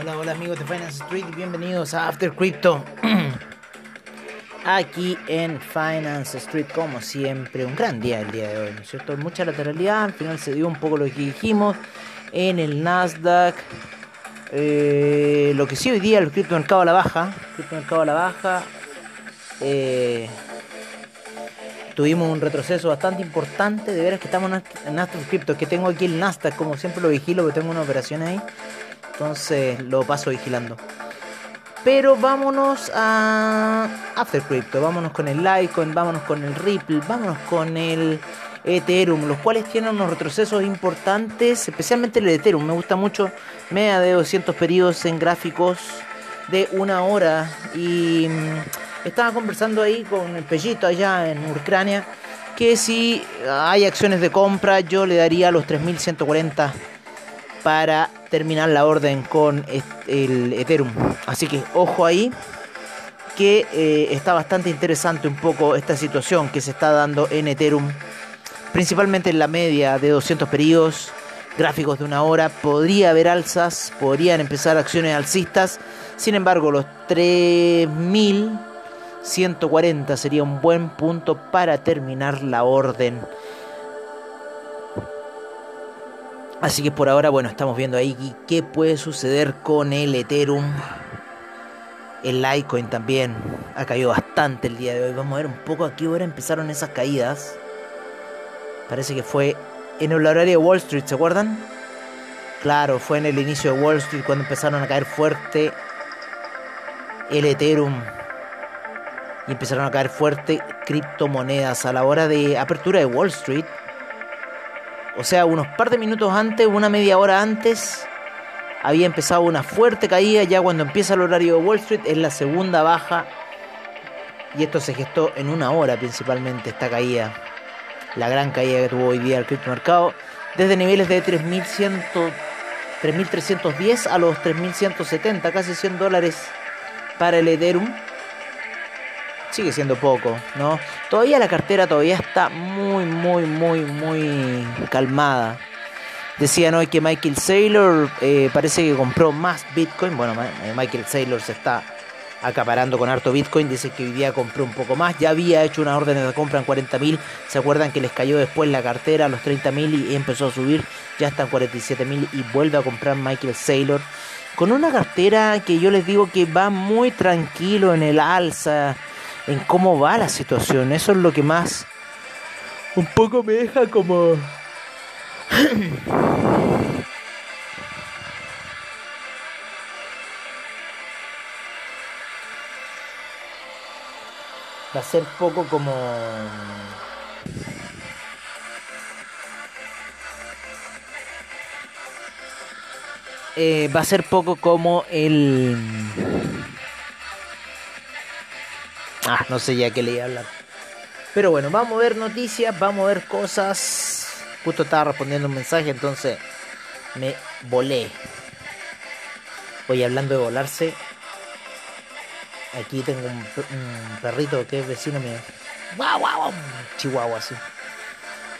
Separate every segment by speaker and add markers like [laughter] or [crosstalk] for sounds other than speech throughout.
Speaker 1: Hola, hola amigos de Finance Street y bienvenidos a After Crypto. [clears throat] Aquí en Finance Street, como siempre, un gran día el día de hoy, ¿no es cierto? Mucha lateralidad, al final se dio un poco lo que dijimos en el Nasdaq. Eh, lo que sí hoy día el criptomercado a la baja, criptomercado a la baja. Eh, tuvimos un retroceso bastante importante. De veras que estamos en Nasdaq Crypto. Que tengo aquí el Nasdaq, como siempre lo vigilo, porque tengo una operación ahí. Entonces lo paso vigilando. Pero vámonos a After Crypto. Vámonos con el Litecoin, vámonos con el Ripple, vámonos con el Ethereum. Los cuales tienen unos retrocesos importantes. Especialmente el Ethereum. Me gusta mucho. Media de 200 periodos en gráficos de una hora. Y mm, estaba conversando ahí con el Pellito allá en Ucrania. Que si hay acciones de compra, yo le daría los 3140 para terminar la orden con el Ethereum. Así que ojo ahí, que eh, está bastante interesante un poco esta situación que se está dando en Ethereum, principalmente en la media de 200 periodos, gráficos de una hora, podría haber alzas, podrían empezar acciones alcistas, sin embargo los 3140 sería un buen punto para terminar la orden Así que por ahora, bueno, estamos viendo ahí qué puede suceder con el Ethereum. El Litecoin también ha caído bastante el día de hoy. Vamos a ver un poco a qué hora empezaron esas caídas. Parece que fue en el horario de Wall Street, ¿se acuerdan? Claro, fue en el inicio de Wall Street cuando empezaron a caer fuerte el Ethereum. Y empezaron a caer fuerte criptomonedas a la hora de apertura de Wall Street o sea, unos par de minutos antes, una media hora antes, había empezado una fuerte caída. Ya cuando empieza el horario de Wall Street es la segunda baja. Y esto se gestó en una hora principalmente, esta caída. La gran caída que tuvo hoy día el criptomercado. Desde niveles de 3.310 a los 3.170, casi 100 dólares para el Ethereum sigue siendo poco, ¿no? Todavía la cartera todavía está muy, muy, muy, muy calmada. Decían hoy que Michael Saylor eh, parece que compró más Bitcoin. Bueno, eh, Michael Saylor se está acaparando con harto Bitcoin. Dice que hoy día compró un poco más. Ya había hecho una orden de compra en 40.000. ¿Se acuerdan que les cayó después la cartera a los 30.000 y empezó a subir? Ya está en 47.000 y vuelve a comprar Michael Saylor. Con una cartera que yo les digo que va muy tranquilo en el alza en cómo va la situación. Eso es lo que más un poco me deja como... Va a ser poco como... Eh, va a ser poco como el Ah, no sé ya qué le iba a hablar. Pero bueno, vamos a ver noticias, vamos a ver cosas. Justo estaba respondiendo un mensaje, entonces me volé. Voy hablando de volarse. Aquí tengo un, perrito que es vecino mío. ¡Guau, guau! Chihuahua así.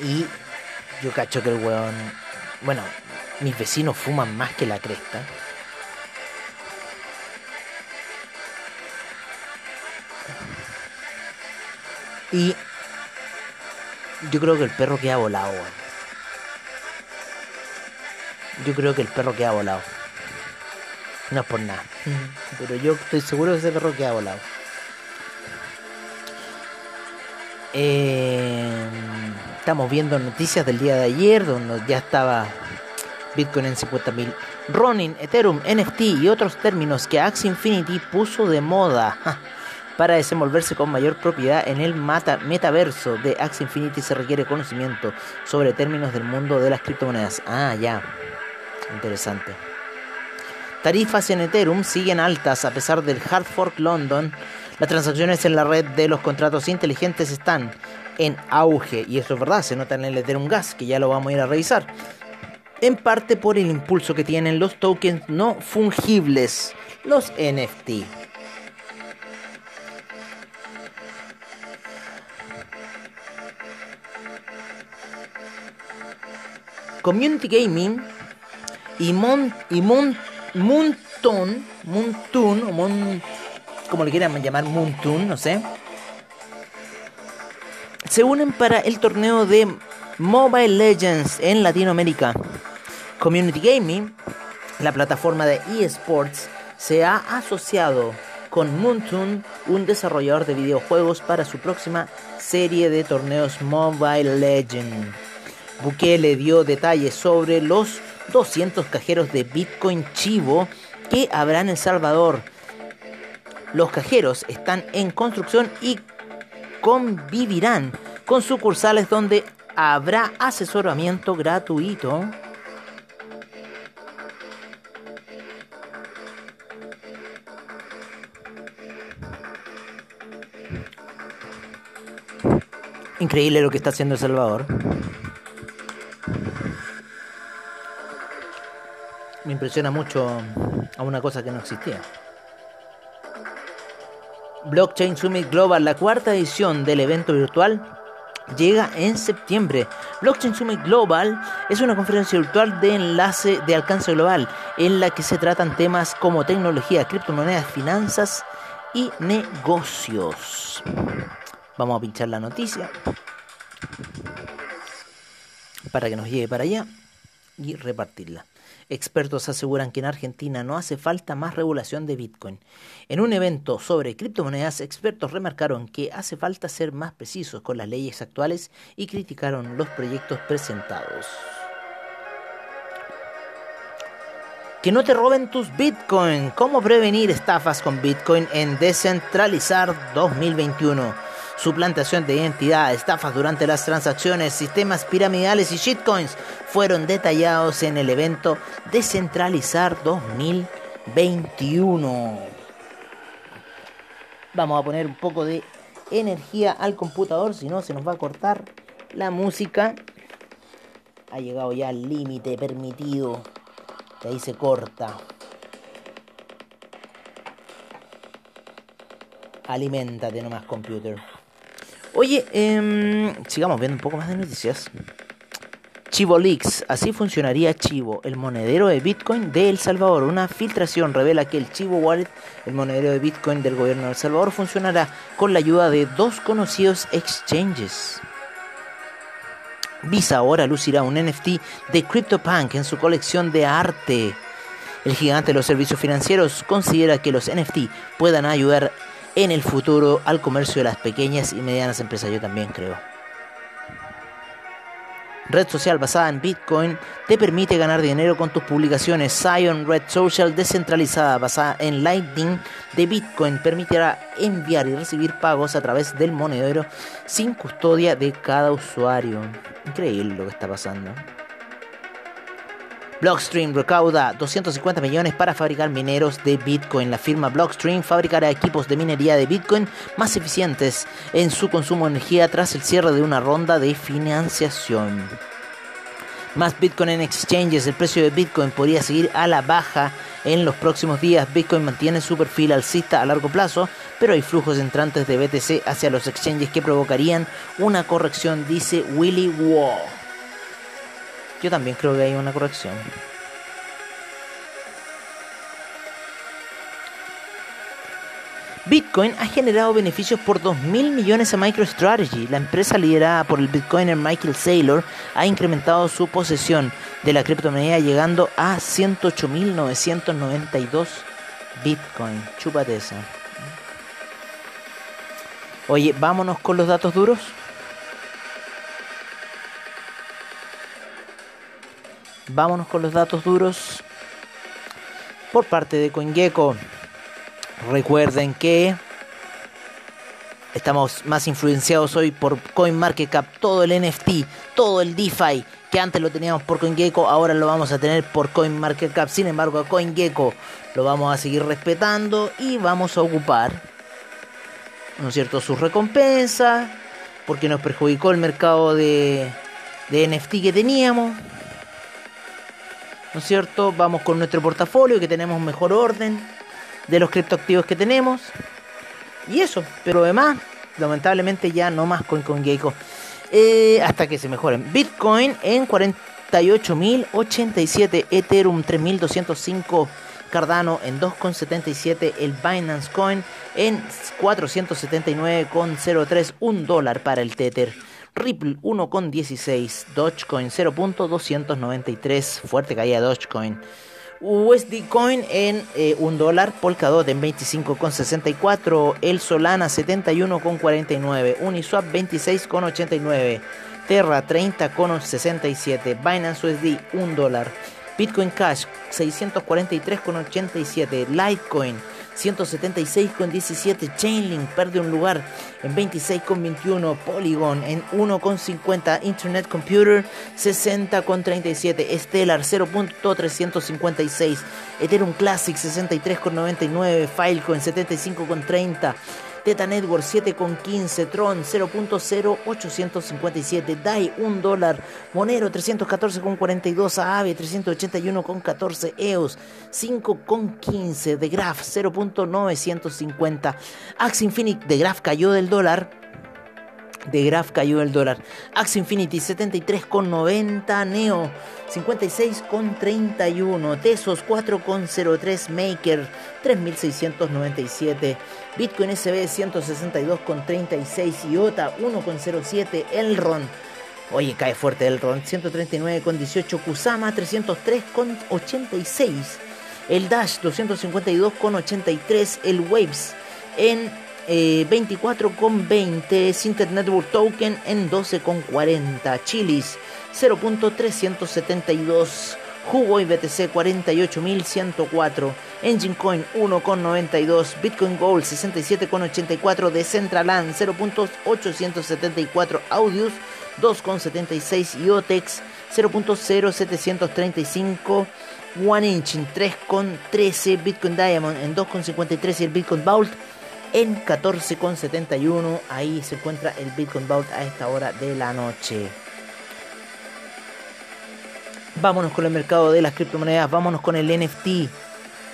Speaker 1: Y yo cacho que el weón. Bueno, mis vecinos fuman más que la cresta. Y yo creo que el perro queda volado, Yo creo que el perro queda volado. No es por nada. Pero yo estoy seguro que ese perro queda volado. Eh, estamos viendo noticias del día de ayer donde ya estaba Bitcoin en 50.000. Ronin, Ethereum, NFT y otros términos que Axie Infinity puso de moda para desenvolverse con mayor propiedad en el metaverso de Axie Infinity se requiere conocimiento sobre términos del mundo de las criptomonedas. Ah, ya. Interesante. Tarifas en Ethereum siguen altas a pesar del hard fork London. Las transacciones en la red de los contratos inteligentes están en auge y eso es verdad, se nota en el Ethereum Gas, que ya lo vamos a ir a revisar. En parte por el impulso que tienen los tokens no fungibles, los NFT. Community Gaming y, Mon, y Mon, Moonton, Moontoon, o Moon, como le quieran llamar, Moontoon, no sé, se unen para el torneo de Mobile Legends en Latinoamérica. Community Gaming, la plataforma de eSports, se ha asociado con Moontoon, un desarrollador de videojuegos, para su próxima serie de torneos Mobile Legends. Bukele dio detalles sobre los 200 cajeros de Bitcoin Chivo que habrá en El Salvador. Los cajeros están en construcción y convivirán con sucursales donde habrá asesoramiento gratuito. Increíble lo que está haciendo El Salvador. Me impresiona mucho a una cosa que no existía. Blockchain Summit Global, la cuarta edición del evento virtual, llega en septiembre. Blockchain Summit Global es una conferencia virtual de enlace de alcance global en la que se tratan temas como tecnología, criptomonedas, finanzas y negocios. Vamos a pinchar la noticia para que nos llegue para allá y repartirla. Expertos aseguran que en Argentina no hace falta más regulación de Bitcoin. En un evento sobre criptomonedas, expertos remarcaron que hace falta ser más precisos con las leyes actuales y criticaron los proyectos presentados. Que no te roben tus Bitcoin. ¿Cómo prevenir estafas con Bitcoin en Decentralizar 2021? Suplantación de identidad, estafas durante las transacciones, sistemas piramidales y shitcoins fueron detallados en el evento Descentralizar 2021. Vamos a poner un poco de energía al computador, si no se nos va a cortar la música. Ha llegado ya al límite permitido. De ahí se corta. Aliméntate nomás, computer. Oye, em, sigamos viendo un poco más de noticias. Chivo Leaks, así funcionaría Chivo, el monedero de Bitcoin de El Salvador. Una filtración revela que el Chivo Wallet, el monedero de Bitcoin del gobierno de El Salvador, funcionará con la ayuda de dos conocidos exchanges. Visa ahora lucirá un NFT de CryptoPunk en su colección de arte. El gigante de los servicios financieros considera que los NFT puedan ayudar en el futuro al comercio de las pequeñas y medianas empresas. Yo también creo. Red social basada en Bitcoin te permite ganar dinero con tus publicaciones. Zion Red Social descentralizada basada en Lightning de Bitcoin permitirá enviar y recibir pagos a través del monedero sin custodia de cada usuario. Increíble lo que está pasando. Blockstream recauda 250 millones para fabricar mineros de Bitcoin. La firma Blockstream fabricará equipos de minería de Bitcoin más eficientes en su consumo de energía tras el cierre de una ronda de financiación. Más Bitcoin en exchanges, el precio de Bitcoin podría seguir a la baja en los próximos días. Bitcoin mantiene su perfil alcista a largo plazo, pero hay flujos entrantes de BTC hacia los exchanges que provocarían una corrección, dice Willy Wall. Yo también creo que hay una corrección. Bitcoin ha generado beneficios por 2.000 millones a MicroStrategy. La empresa liderada por el bitcoiner Michael Saylor ha incrementado su posesión de la criptomoneda llegando a 108.992 Bitcoin. Chúpate esa. Oye, vámonos con los datos duros. Vámonos con los datos duros por parte de CoinGecko. Recuerden que estamos más influenciados hoy por CoinMarketCap, todo el NFT, todo el DeFi que antes lo teníamos por CoinGecko, ahora lo vamos a tener por CoinMarketCap. Sin embargo, a CoinGecko lo vamos a seguir respetando y vamos a ocupar, ¿no es cierto?, sus recompensas, porque nos perjudicó el mercado de, de NFT que teníamos. ¿No es cierto? Vamos con nuestro portafolio, que tenemos mejor orden de los criptoactivos que tenemos. Y eso, pero además, lamentablemente ya no más con CoinGecko. Eh, hasta que se mejoren. Bitcoin en 48.087, Ethereum 3.205, Cardano en 2,77 el Binance Coin en 479,03 un dólar para el Tether. Ripple 1,16, Dogecoin 0.293, fuerte caída Dogecoin. USD Coin en 1 eh, dólar, Polkadot en 25,64, el Solana 71,49, Uniswap 26,89, Terra 30,67, Binance USD 1 dólar, Bitcoin Cash 643,87, Litecoin 176,17, Chainlink perde un lugar en 26,21, Polygon en 1,50, Internet Computer 60,37, Stellar 0.356, Ethereum Classic 63,99, Filecoin 75,30, Teta Network 7,15, Tron 0.0857, DAI 1 dólar, Monero 314,42, AAVE 381,14, EOS 5,15, The Graph 0.950, Axe Infinite, The Graph cayó del dólar de Graph cayó el dólar. Axie Infinity 73,90. Neo 56,31. Tesos 4,03. Maker 3697. Bitcoin SB 162,36. IOTA 1,07. Elron. Oye, cae fuerte Elron 139,18. Kusama 303,86. El Dash 252,83. El Waves en 24,20 eh, Sinter Network Token en 12,40 Chilis 0.372 Huawei BTC 48.104 Engine Coin 1.92 Bitcoin Gold 67.84 Decentraland 0.874 Audius 2.76 IOTEX 0.0735 One Inch en 3.13 Bitcoin Diamond en 2.53 y el Bitcoin Vault en 14,71. Ahí se encuentra el Bitcoin Vault a esta hora de la noche. Vámonos con el mercado de las criptomonedas, vámonos con el NFT.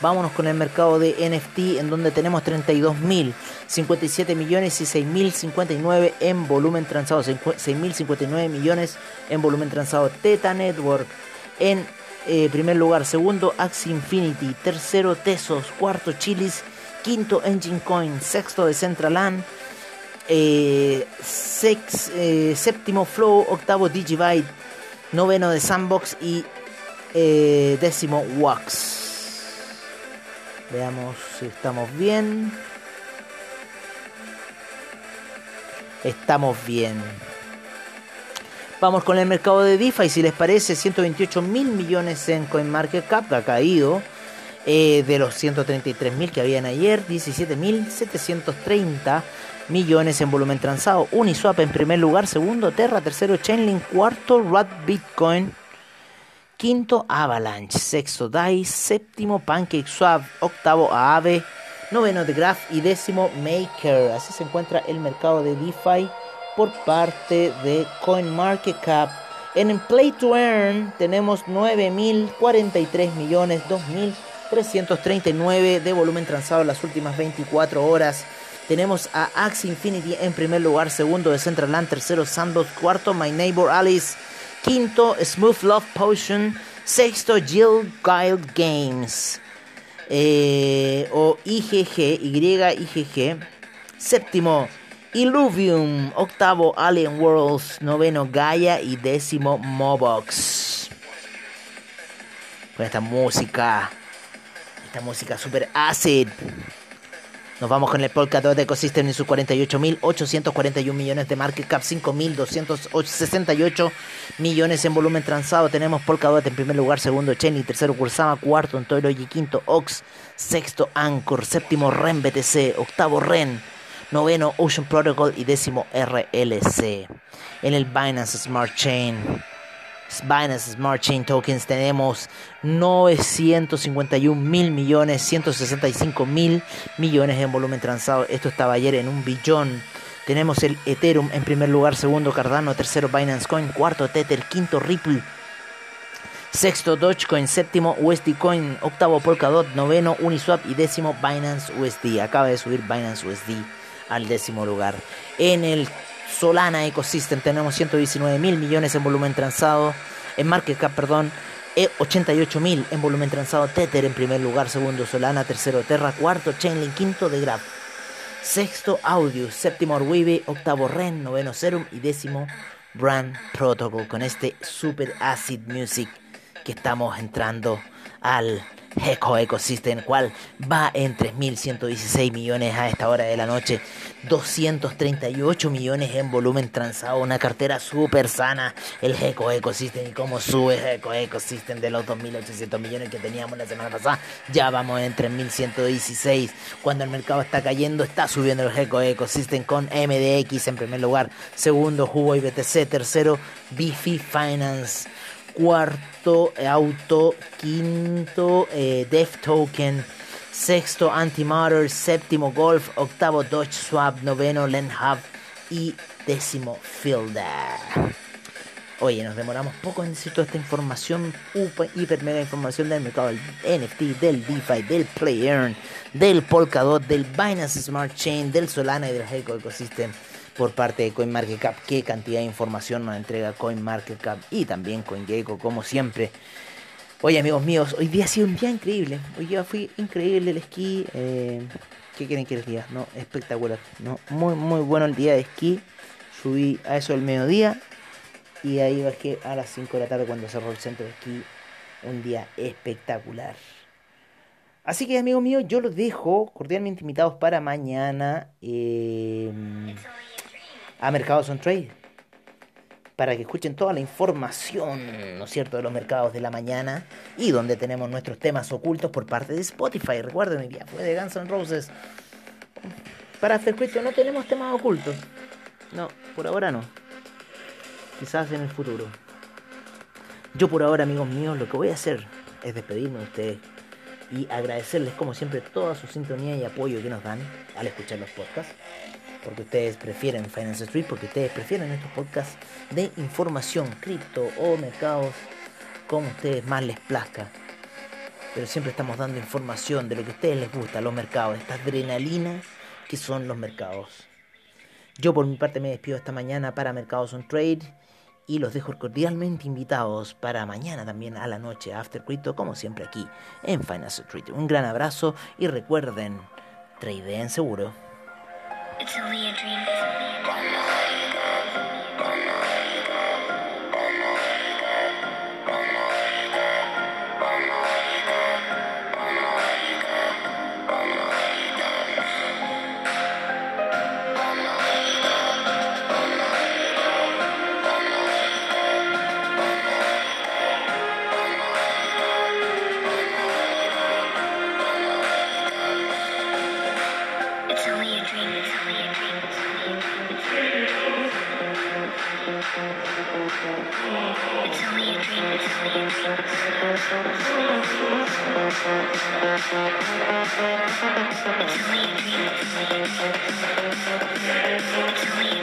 Speaker 1: Vámonos con el mercado de NFT en donde tenemos 32.000, 57 millones y 6.059 en volumen transado. 6.059 millones en volumen transado. Teta Network en eh, primer lugar. Segundo Axie Infinity. Tercero Tesos. Cuarto Chilis quinto Engine Coin, sexto de Centraland, eh, eh, séptimo Flow, octavo Digibyte, noveno de Sandbox y eh, décimo Wax. Veamos si estamos bien. Estamos bien. Vamos con el mercado de DeFi, si les parece, 128 mil millones en CoinMarketCap, ha caído eh, de los 133.000 que habían ayer, 17.730 millones en volumen transado. Uniswap en primer lugar, segundo Terra, tercero Chainlink, cuarto Rat Bitcoin, quinto Avalanche, sexto DAI, séptimo PancakeSwap, octavo Aave, noveno The Graph y décimo Maker. Así se encuentra el mercado de DeFi por parte de CoinMarketCap. En Play to Earn tenemos 9.043 millones, 2.000 339 de volumen transado en las últimas 24 horas. Tenemos a Axe Infinity en primer lugar, segundo de Central Land, tercero Sandbox, cuarto My Neighbor Alice, quinto Smooth Love Potion, sexto Jill Guild Games. Eh, o IGG, YIGG, séptimo Illuvium, octavo Alien Worlds, noveno Gaia. Y décimo Mobox. Con esta música esta música super acid. Nos vamos con el Polkadot Ecosystem en sus 48.841 millones de market cap, 5.268 millones en volumen transado. Tenemos Polkadot en primer lugar, segundo Chenny, tercero Kursama, cuarto y quinto Ox, sexto Anchor, séptimo REN BTC, octavo REN, noveno Ocean Protocol y décimo RLC. En el Binance Smart Chain. Binance Smart Chain Tokens tenemos 951 mil millones, 165 mil millones en volumen transado. Esto estaba ayer en un billón. Tenemos el Ethereum en primer lugar, segundo Cardano, tercero Binance Coin, cuarto Tether, quinto Ripple, sexto Dogecoin, séptimo USD Coin, octavo Polkadot, noveno Uniswap y décimo Binance USD. Acaba de subir Binance USD al décimo lugar. En el Solana Ecosystem. Tenemos 119 mil millones en volumen transado, en market cap, perdón. 88.000 en volumen transado. Tether en primer lugar, segundo Solana, tercero Terra, cuarto Chainlink, quinto The Graph, sexto Audius, séptimo Orweave, octavo Ren, noveno Serum y décimo Brand Protocol con este Super Acid Music que estamos entrando al Eco Ecosystem, cual va en 3.116 millones a esta hora de la noche, 238 millones en volumen transado, una cartera súper sana, el Eco Ecosystem y cómo sube Eco Ecosystem de los 2.800 millones que teníamos la semana pasada, ya vamos en 3.116, cuando el mercado está cayendo, está subiendo el Eco Ecosystem con MDX en primer lugar, segundo Hugo y BTC, tercero Bifi Finance cuarto Auto, quinto eh, Token, sexto Antimatter, séptimo Golf, octavo Dodge Swap, noveno Hub y décimo Fielder. Oye, nos demoramos poco en decir toda esta información, hiper mega información del mercado del NFT, del DeFi, del Play Earn, del Polkadot, del Binance Smart Chain, del Solana y del Heco Ecosystem por parte de CoinMarketCap. Qué cantidad de información nos entrega CoinMarketCap y también CoinGecko, como siempre. Oye, amigos míos, hoy día ha sido un día increíble. Hoy día fui increíble el esquí. Eh, ¿Qué quieren que les diga? No, espectacular. No, muy, muy bueno el día de esquí. Subí a eso el mediodía y ahí bajé a las 5 de la tarde cuando cerró el centro de esquí. Un día espectacular. Así que amigos míos, yo los dejo cordialmente invitados para mañana. Eh, a Mercados on Trade para que escuchen toda la información, ¿no es cierto?, de los mercados de la mañana y donde tenemos nuestros temas ocultos por parte de Spotify. Recuerden, mi día fue de Guns N' Roses. Para After no tenemos temas ocultos. No, por ahora no. Quizás en el futuro. Yo por ahora, amigos míos, lo que voy a hacer es despedirme de ustedes y agradecerles como siempre toda su sintonía y apoyo que nos dan al escuchar los podcasts porque ustedes prefieren Finance Street, porque ustedes prefieren estos podcasts de información, cripto o mercados, como ustedes más les plazca. Pero siempre estamos dando información de lo que a ustedes les gusta, los mercados, esta adrenalina que son los mercados. Yo por mi parte me despido esta mañana para Mercados on Trade y los dejo cordialmente invitados para mañana también a la noche After Crypto, como siempre aquí en Finance Street. Un gran abrazo y recuerden, en seguro. It's only a dream. It's only a dream. It's only a dream. It's only a dream.